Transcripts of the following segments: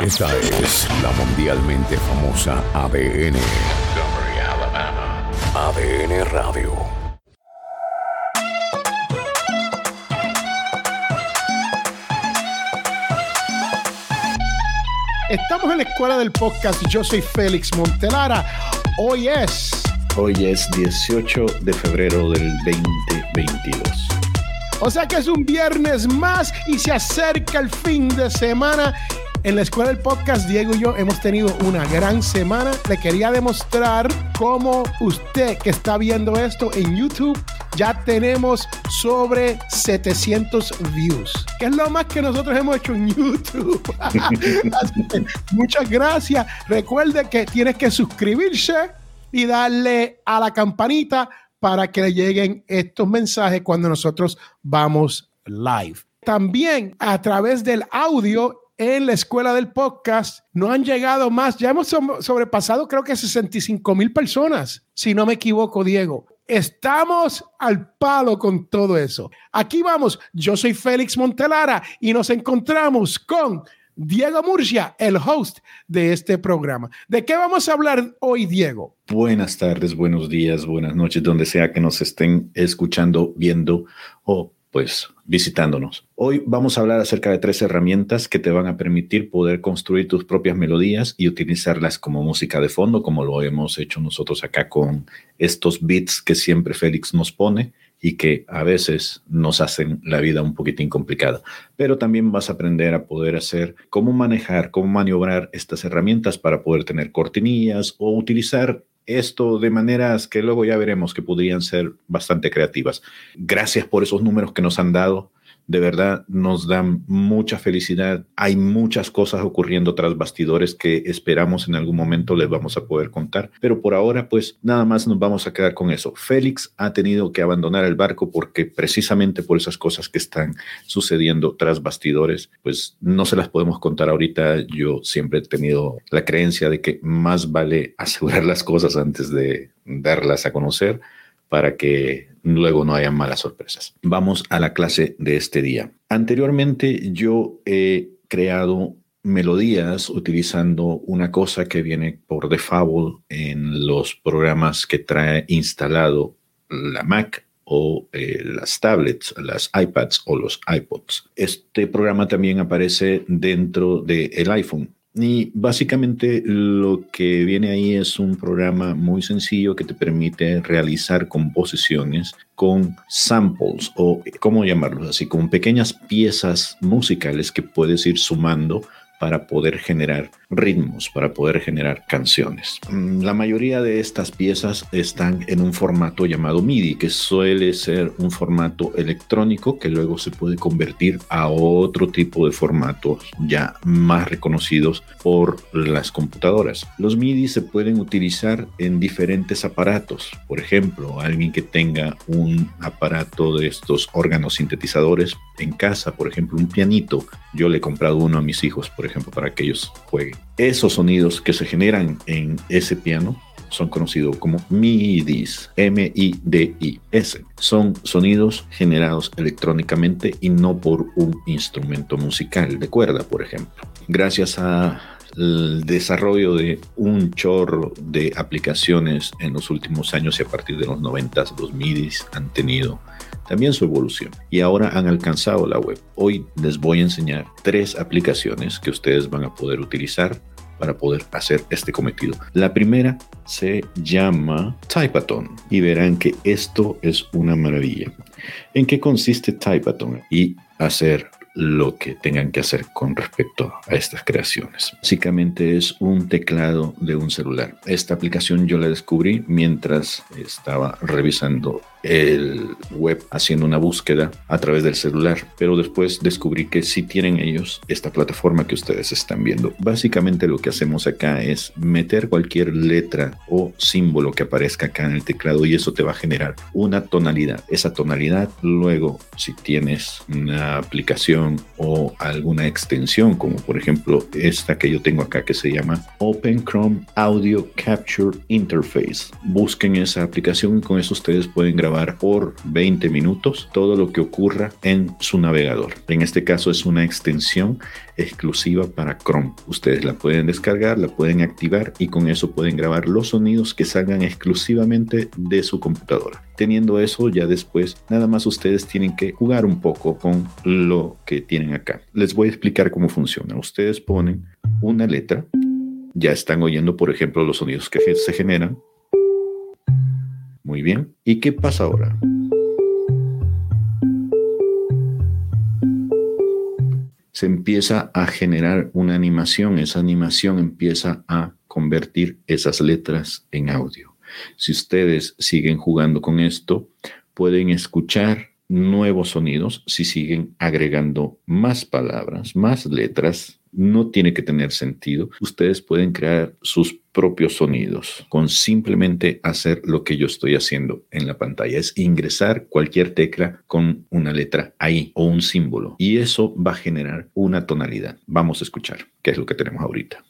Esta es la mundialmente famosa ADN. ADN Radio. Estamos en la escuela del podcast. Yo soy Félix Montelara. Hoy es. Hoy es 18 de febrero del 2022. O sea que es un viernes más y se acerca el fin de semana. En la escuela del podcast, Diego y yo hemos tenido una gran semana. Le quería demostrar cómo usted que está viendo esto en YouTube ya tenemos sobre 700 views, que es lo más que nosotros hemos hecho en YouTube. muchas gracias. Recuerde que tienes que suscribirse y darle a la campanita para que le lleguen estos mensajes cuando nosotros vamos live. También a través del audio en la escuela del podcast no han llegado más, ya hemos sobrepasado creo que 65 mil personas, si no me equivoco, Diego. Estamos al palo con todo eso. Aquí vamos, yo soy Félix Montelara y nos encontramos con Diego Murcia, el host de este programa. ¿De qué vamos a hablar hoy, Diego? Buenas tardes, buenos días, buenas noches, donde sea que nos estén escuchando, viendo o pues visitándonos. Hoy vamos a hablar acerca de tres herramientas que te van a permitir poder construir tus propias melodías y utilizarlas como música de fondo, como lo hemos hecho nosotros acá con estos beats que siempre Félix nos pone y que a veces nos hacen la vida un poquitín complicada. Pero también vas a aprender a poder hacer cómo manejar, cómo maniobrar estas herramientas para poder tener cortinillas o utilizar esto de maneras que luego ya veremos que podrían ser bastante creativas. Gracias por esos números que nos han dado de verdad nos dan mucha felicidad. Hay muchas cosas ocurriendo tras bastidores que esperamos en algún momento les vamos a poder contar, pero por ahora pues nada más nos vamos a quedar con eso. Félix ha tenido que abandonar el barco porque precisamente por esas cosas que están sucediendo tras bastidores, pues no se las podemos contar ahorita. Yo siempre he tenido la creencia de que más vale asegurar las cosas antes de darlas a conocer para que luego no haya malas sorpresas. Vamos a la clase de este día. Anteriormente yo he creado melodías utilizando una cosa que viene por default en los programas que trae instalado la Mac o eh, las tablets, las iPads o los iPods. Este programa también aparece dentro del iPhone. Y básicamente lo que viene ahí es un programa muy sencillo que te permite realizar composiciones con samples o, ¿cómo llamarlos así? Con pequeñas piezas musicales que puedes ir sumando para poder generar ritmos, para poder generar canciones. Mm, la mayoría de estas piezas están en un formato llamado MIDI, que suele ser un formato electrónico que luego se puede convertir a otro tipo de formatos ya más reconocidos por las computadoras. Los MIDI se pueden utilizar en diferentes aparatos. Por ejemplo, alguien que tenga un aparato de estos órganos sintetizadores en casa, por ejemplo, un pianito. Yo le he comprado uno a mis hijos, por ejemplo ejemplo, para que ellos jueguen. Esos sonidos que se generan en ese piano son conocidos como MIDIs, M-I-D-I-S. Son sonidos generados electrónicamente y no por un instrumento musical de cuerda, por ejemplo. Gracias a el desarrollo de un chorro de aplicaciones en los últimos años y a partir de los 90 los MIDIs han tenido también su evolución y ahora han alcanzado la web. Hoy les voy a enseñar tres aplicaciones que ustedes van a poder utilizar para poder hacer este cometido. La primera se llama Typeaton y verán que esto es una maravilla. ¿En qué consiste Typeaton? Y hacer lo que tengan que hacer con respecto a estas creaciones. Básicamente es un teclado de un celular. Esta aplicación yo la descubrí mientras estaba revisando el web haciendo una búsqueda a través del celular, pero después descubrí que sí tienen ellos esta plataforma que ustedes están viendo. Básicamente lo que hacemos acá es meter cualquier letra o símbolo que aparezca acá en el teclado y eso te va a generar una tonalidad. Esa tonalidad luego si tienes una aplicación o alguna extensión como por ejemplo esta que yo tengo acá que se llama Open Chrome Audio Capture Interface. Busquen esa aplicación y con eso ustedes pueden grabar por 20 minutos todo lo que ocurra en su navegador. En este caso es una extensión exclusiva para Chrome. Ustedes la pueden descargar, la pueden activar y con eso pueden grabar los sonidos que salgan exclusivamente de su computadora. Teniendo eso, ya después nada más ustedes tienen que jugar un poco con lo que tienen acá. Les voy a explicar cómo funciona. Ustedes ponen una letra, ya están oyendo, por ejemplo, los sonidos que se generan. Muy bien. ¿Y qué pasa ahora? se empieza a generar una animación, esa animación empieza a convertir esas letras en audio. Si ustedes siguen jugando con esto, pueden escuchar nuevos sonidos si siguen agregando más palabras, más letras. No tiene que tener sentido. Ustedes pueden crear sus propios sonidos con simplemente hacer lo que yo estoy haciendo en la pantalla. Es ingresar cualquier tecla con una letra ahí o un símbolo. Y eso va a generar una tonalidad. Vamos a escuchar qué es lo que tenemos ahorita.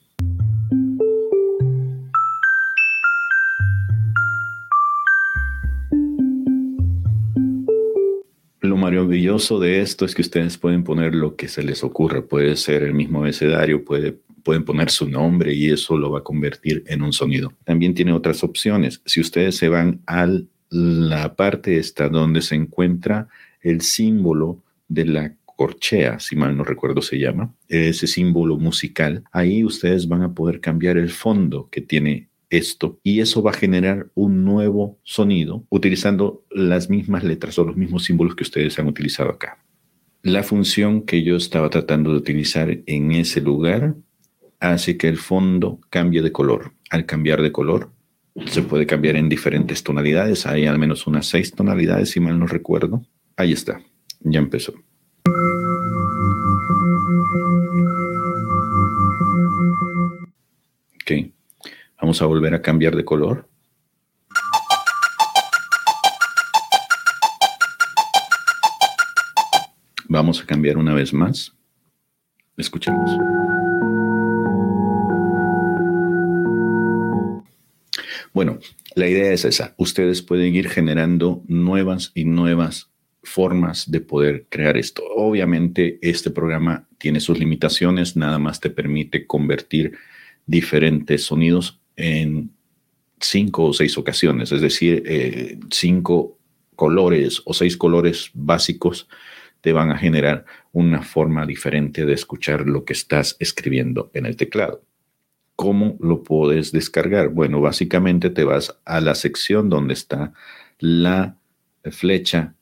Maravilloso de esto es que ustedes pueden poner lo que se les ocurra. Puede ser el mismo abecedario, puede, pueden poner su nombre y eso lo va a convertir en un sonido. También tiene otras opciones. Si ustedes se van a la parte esta donde se encuentra el símbolo de la corchea, si mal no recuerdo se llama, ese símbolo musical, ahí ustedes van a poder cambiar el fondo que tiene esto y eso va a generar un nuevo sonido utilizando las mismas letras o los mismos símbolos que ustedes han utilizado acá. La función que yo estaba tratando de utilizar en ese lugar hace que el fondo cambie de color. Al cambiar de color, se puede cambiar en diferentes tonalidades. Hay al menos unas seis tonalidades, si mal no recuerdo. Ahí está, ya empezó. Ok. Vamos a volver a cambiar de color. Vamos a cambiar una vez más. Escuchemos. Bueno, la idea es esa. Ustedes pueden ir generando nuevas y nuevas formas de poder crear esto. Obviamente, este programa tiene sus limitaciones, nada más te permite convertir diferentes sonidos en cinco o seis ocasiones, es decir, eh, cinco colores o seis colores básicos te van a generar una forma diferente de escuchar lo que estás escribiendo en el teclado. ¿Cómo lo puedes descargar? Bueno, básicamente te vas a la sección donde está la flecha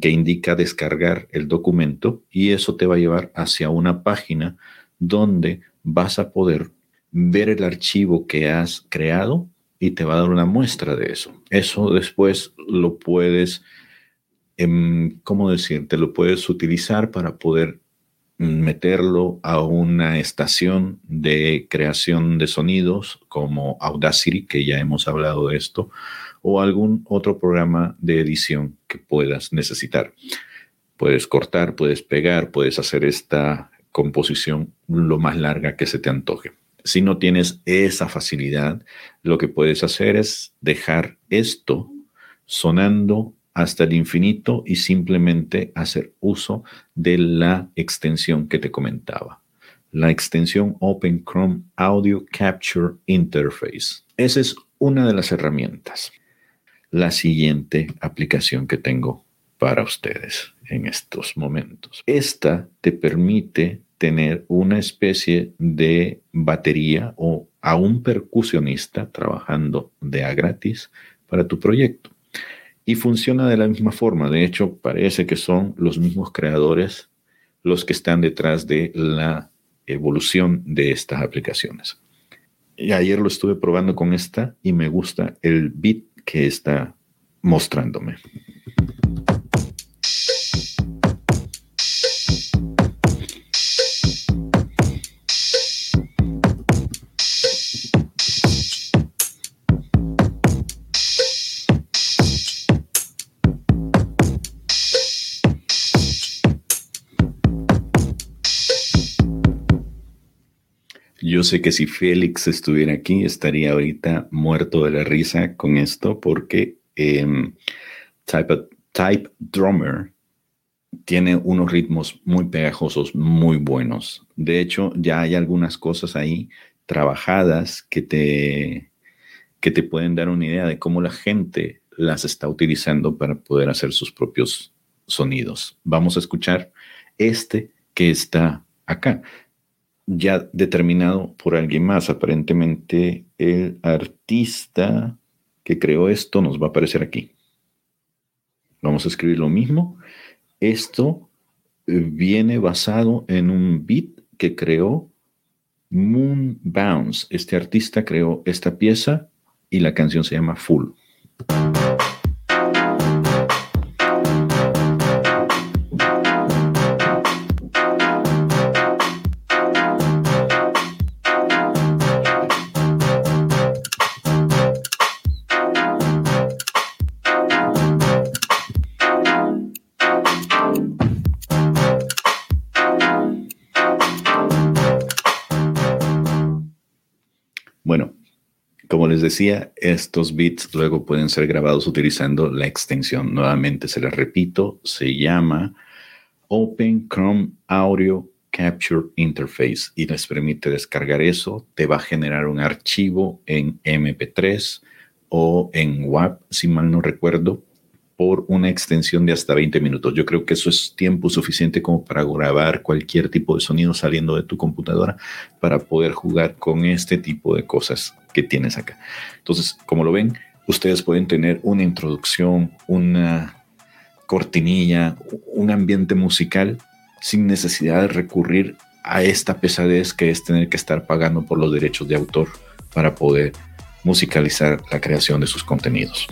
que indica descargar el documento y eso te va a llevar hacia una página donde vas a poder ver el archivo que has creado y te va a dar una muestra de eso. Eso después lo puedes, em, ¿cómo decir? Te lo puedes utilizar para poder meterlo a una estación de creación de sonidos como Audacity, que ya hemos hablado de esto, o algún otro programa de edición que puedas necesitar. Puedes cortar, puedes pegar, puedes hacer esta composición lo más larga que se te antoje. Si no tienes esa facilidad, lo que puedes hacer es dejar esto sonando hasta el infinito y simplemente hacer uso de la extensión que te comentaba. La extensión Open Chrome Audio Capture Interface. Esa es una de las herramientas. La siguiente aplicación que tengo para ustedes en estos momentos. Esta te permite tener una especie de batería o a un percusionista trabajando de a gratis para tu proyecto. Y funciona de la misma forma. De hecho, parece que son los mismos creadores los que están detrás de la evolución de estas aplicaciones. Y ayer lo estuve probando con esta y me gusta el beat que está mostrándome. Sé que si Félix estuviera aquí, estaría ahorita muerto de la risa con esto, porque em, Type, Type Drummer tiene unos ritmos muy pegajosos, muy buenos. De hecho, ya hay algunas cosas ahí trabajadas que te, que te pueden dar una idea de cómo la gente las está utilizando para poder hacer sus propios sonidos. Vamos a escuchar este que está acá, ya determinado por alguien más. Aparentemente el artista que creó esto nos va a aparecer aquí. Vamos a escribir lo mismo. Esto eh, viene basado en un beat que creó Moon Bounce. Este artista creó esta pieza y la canción se llama Full. Decía, estos bits luego pueden ser grabados utilizando la extensión. Nuevamente se les repito, se llama Open Chrome Audio Capture Interface y les permite descargar eso. Te va a generar un archivo en MP3 o en WAP, si mal no recuerdo, por una extensión de hasta 20 minutos. Yo creo que eso es tiempo suficiente como para grabar cualquier tipo de sonido saliendo de tu computadora para poder jugar con este tipo de cosas que tienes acá. Entonces, como lo ven, ustedes pueden tener una introducción, una cortinilla, un ambiente musical sin necesidad de recurrir a esta pesadez que es tener que estar pagando por los derechos de autor para poder musicalizar la creación de sus contenidos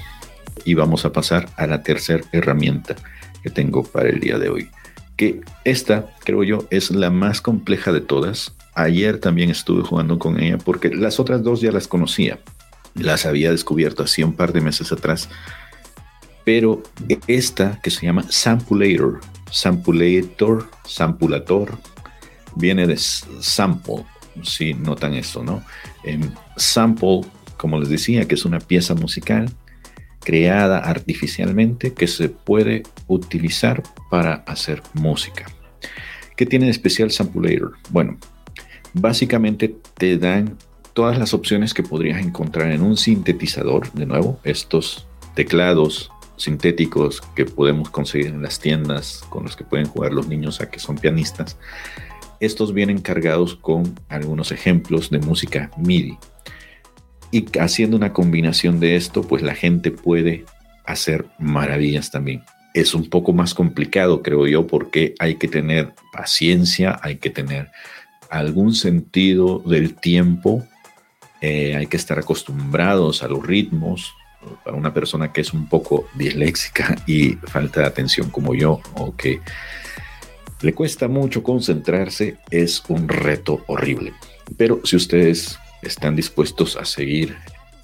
y vamos a pasar a la tercera herramienta que tengo para el día de hoy. Que esta, creo yo, es la más compleja de todas. Ayer también estuve jugando con ella porque las otras dos ya las conocía. Las había descubierto hace un par de meses atrás. Pero esta que se llama Sampulator, Sampulator, Sampulator, viene de sample. Si notan esto, ¿no? sample, como les decía, que es una pieza musical creada artificialmente que se puede utilizar para hacer música. ¿Qué tiene especial Sampulator? Bueno, básicamente te dan todas las opciones que podrías encontrar en un sintetizador, de nuevo, estos teclados sintéticos que podemos conseguir en las tiendas con los que pueden jugar los niños a que son pianistas. Estos vienen cargados con algunos ejemplos de música MIDI. Y haciendo una combinación de esto, pues la gente puede hacer maravillas también. Es un poco más complicado, creo yo, porque hay que tener paciencia, hay que tener algún sentido del tiempo, eh, hay que estar acostumbrados a los ritmos. Para una persona que es un poco disléxica y falta de atención como yo, o que le cuesta mucho concentrarse, es un reto horrible. Pero si ustedes están dispuestos a seguir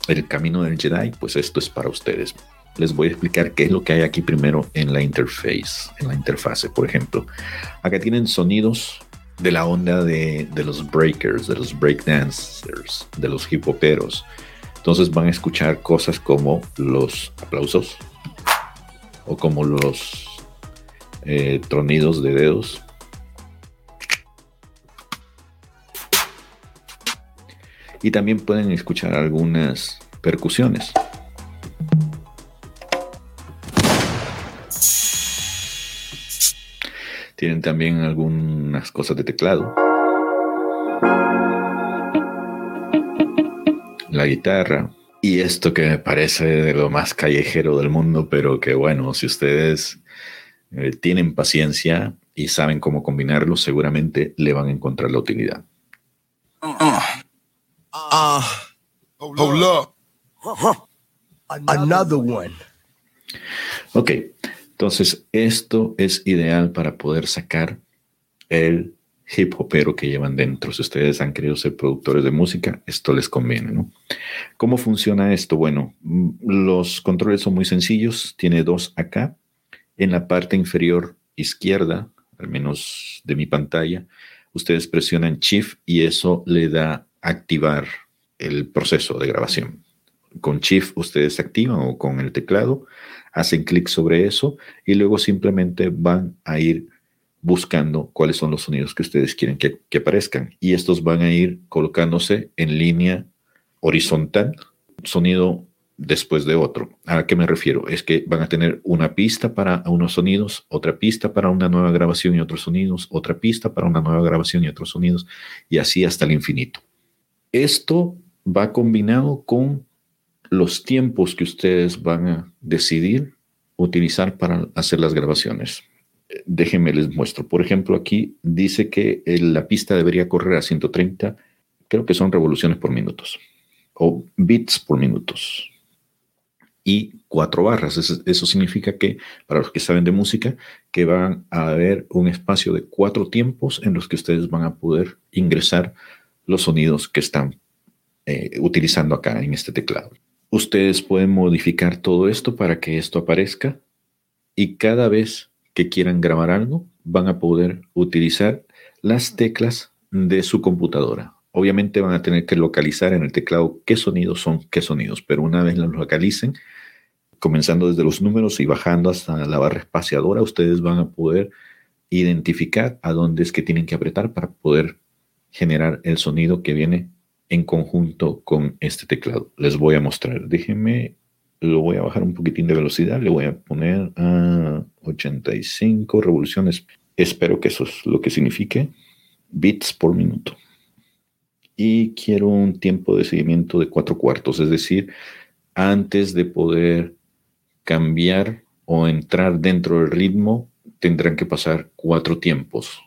el camino del Jedi, pues esto es para ustedes. Les voy a explicar qué es lo que hay aquí primero en la interface, en la interfase. Por ejemplo, acá tienen sonidos de la onda de, los breakers, de los breakdancers, de los hip hoperos. Entonces van a escuchar cosas como los aplausos o como los eh, tronidos de dedos y también pueden escuchar algunas percusiones. Tienen también algunas cosas de teclado. La guitarra. Y esto que me parece de lo más callejero del mundo, pero que bueno, si ustedes eh, tienen paciencia y saben cómo combinarlo, seguramente le van a encontrar la utilidad. Uh, hold up. Another one. Ok, entonces esto es ideal para poder sacar el hip hopero que llevan dentro. Si ustedes han querido ser productores de música, esto les conviene, ¿no? ¿Cómo funciona esto? Bueno, los controles son muy sencillos. Tiene dos acá. En la parte inferior izquierda, al menos de mi pantalla, ustedes presionan Shift y eso le da activar el proceso de grabación. con Shift ustedes activan o con el teclado, hacen clic sobre eso y luego simplemente van a ir buscando cuáles son los sonidos que ustedes quieren que, que aparezcan. Y estos van a ir colocándose en línea horizontal, sonido después de otro. ¿A qué me refiero? Es que van a tener una pista para unos sonidos, otra pista para una nueva grabación y otros sonidos, otra pista para una nueva grabación y otros sonidos, y así hasta el infinito. Esto va combinado con los tiempos que ustedes van a decidir utilizar para hacer las grabaciones. Déjenme les muestro. Por ejemplo, aquí dice que la pista debería correr a 130, creo que son revoluciones por minutos o bits por minutos y cuatro barras. Eso, significa que, para los que saben de música, que van a haber un espacio de cuatro tiempos en los que ustedes van a poder ingresar los sonidos que están eh, utilizando acá en este teclado. Ustedes pueden modificar todo esto para que esto aparezca y cada vez que quieran grabar algo, van a poder utilizar las teclas de su computadora. Obviamente van a tener que localizar en el teclado qué sonidos son qué sonidos, pero una vez los localicen, comenzando desde los números y bajando hasta la barra espaciadora, ustedes van a poder identificar a dónde es que tienen que apretar para poder generar el sonido que viene en conjunto con este teclado. Les voy a mostrar. Déjenme, lo voy a bajar un poquitín de velocidad. Le voy a poner a 85 revoluciones. Espero que eso es lo que signifique bits por minuto. Y quiero un tiempo de seguimiento de cuatro cuartos, es decir, antes de poder cambiar o entrar dentro del ritmo, tendrán que pasar cuatro tiempos.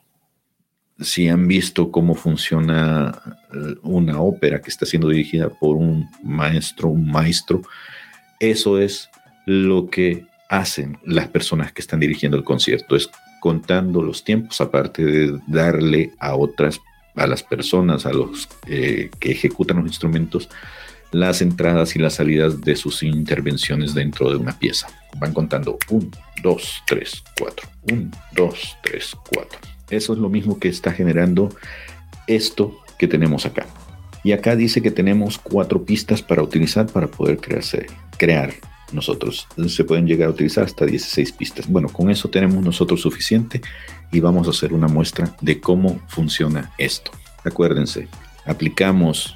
Si han visto cómo funciona eh, una ópera que está siendo dirigida por un maestro, un maestro, eso es lo que hacen las personas que están dirigiendo el concierto, es contando los tiempos, aparte de darle a otras, a las personas, a los eh, que ejecutan los instrumentos, las entradas y las salidas de sus intervenciones dentro de una pieza. Van contando 1, 2, 3, 4, 1, 2, 3, 4. Eso es lo mismo que está generando esto que tenemos acá. Y acá dice que tenemos cuatro pistas para utilizar para poder crearse, crear nosotros. Se pueden llegar a utilizar hasta 16 pistas. Bueno, con eso tenemos nosotros suficiente y vamos a hacer una muestra de cómo funciona esto. Acuérdense, aplicamos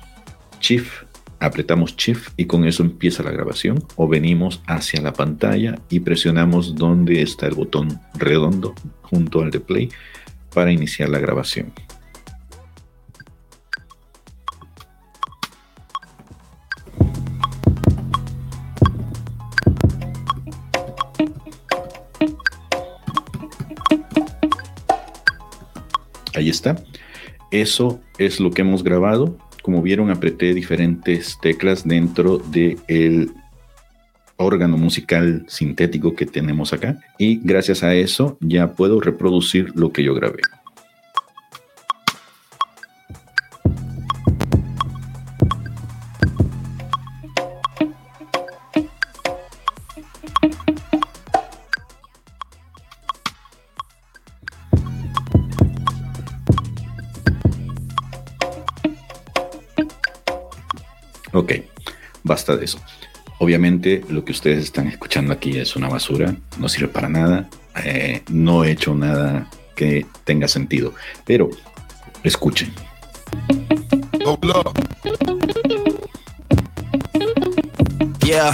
Shift apretamos Shift y con eso empieza la grabación o venimos hacia la pantalla y presionamos donde está el botón redondo junto al de play para iniciar la grabación. Ahí está. Eso es lo que hemos grabado como vieron, apreté diferentes teclas dentro del órgano musical sintético que tenemos acá y gracias a eso ya puedo reproducir lo que yo grabé. Ok, basta de eso. Obviamente lo que ustedes están escuchando aquí es una basura, no sirve para nada, eh, no he hecho nada que tenga sentido, pero escuchen. Yeah.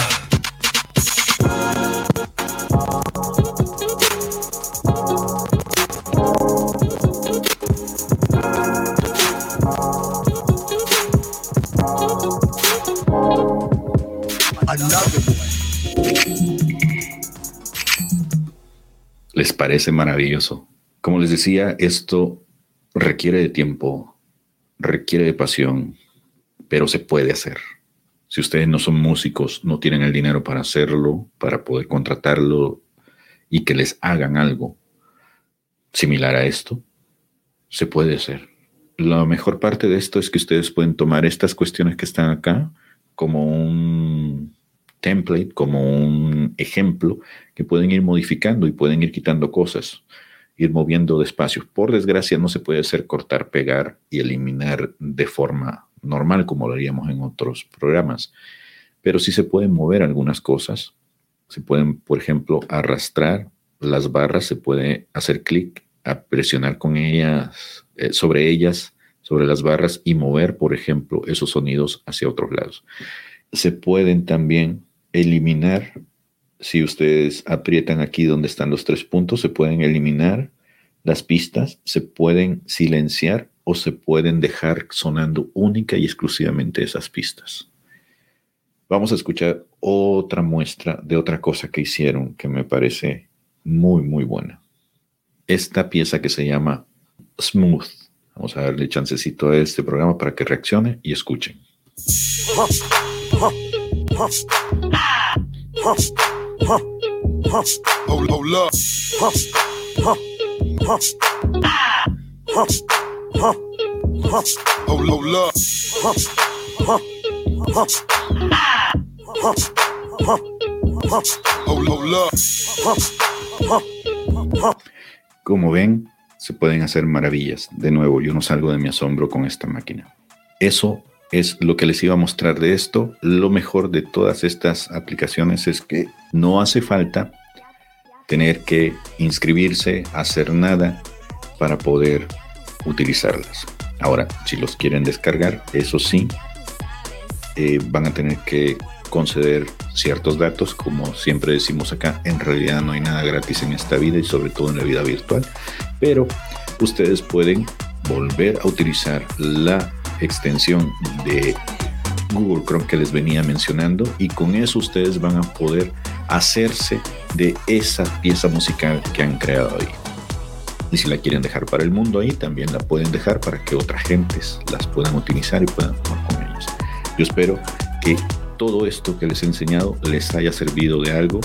Parece maravilloso. Como les decía, esto requiere de tiempo, requiere de pasión, pero se puede hacer. Si ustedes no son músicos, no tienen el dinero para hacerlo, para poder contratarlo y que les hagan algo similar a esto, se puede hacer. La mejor parte de esto es que ustedes pueden tomar estas cuestiones que están acá como un template, como un ejemplo que pueden ir modificando y pueden ir quitando cosas, ir moviendo de espacios. Por desgracia no se puede hacer cortar, pegar y eliminar de forma normal como lo haríamos en otros programas. pero sí se pueden mover algunas cosas. Se pueden, por ejemplo, arrastrar las barras, se puede hacer clic, a presionar con ellas, eh, sobre ellas, sobre las barras y mover, por ejemplo, esos sonidos hacia otros lados. Se pueden también eliminar, si ustedes aprietan aquí donde están los tres puntos, se pueden eliminar las pistas, se pueden silenciar o se pueden dejar sonando única y exclusivamente esas pistas. Vamos a escuchar otra muestra de otra cosa que hicieron que me parece muy, muy buena. Esta pieza que se llama Smooth. Vamos a darle chancecito a este programa para que reaccione y escuchen. Como ven, se pueden hacer maravillas. De nuevo, yo no salgo de mi asombro con esta máquina. Eso es lo que les iba a mostrar de esto. Lo mejor de todas estas aplicaciones es que no hace falta tener que inscribirse, hacer nada para poder utilizarlas. Ahora, si los quieren descargar, eso sí, eh, van a tener que conceder ciertos datos, como siempre decimos acá, en realidad no hay nada gratis en esta vida y sobre todo en la vida virtual, pero ustedes pueden volver a utilizar la extensión de Google Chrome que les venía mencionando y con eso ustedes van a poder hacerse de esa pieza musical que han creado ahí. Y si la quieren dejar para el mundo ahí, también la pueden dejar para que otras gentes las puedan utilizar y puedan jugar con ellos. Yo espero que todo esto que les he enseñado les haya servido de algo,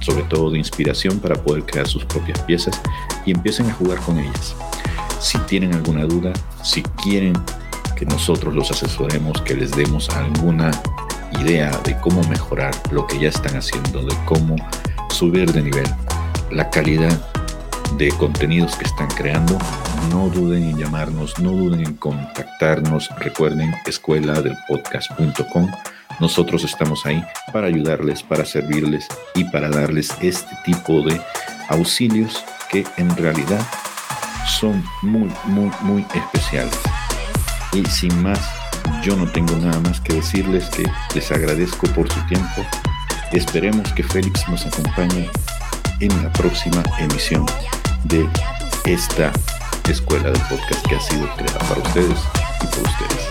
sobre todo de inspiración para poder crear sus propias piezas y empiecen a jugar con ellas. Si tienen alguna duda, si quieren que nosotros los asesoremos, que les demos alguna idea de cómo mejorar lo que ya están haciendo, de cómo subir de nivel, la calidad de contenidos que están creando, no duden en llamarnos, no duden en contactarnos. Recuerden escuela del podcast.com nosotros estamos ahí para ayudarles, para servirles y para darles este tipo de auxilios que en realidad son muy, muy, muy especiales. Y sin más, yo no tengo nada más que decirles que les agradezco por su tiempo. Esperemos que Félix nos acompañe en la próxima emisión de esta escuela de podcast que ha sido creada para ustedes y por ustedes.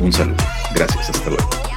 Un saludo. Gracias. Hasta luego.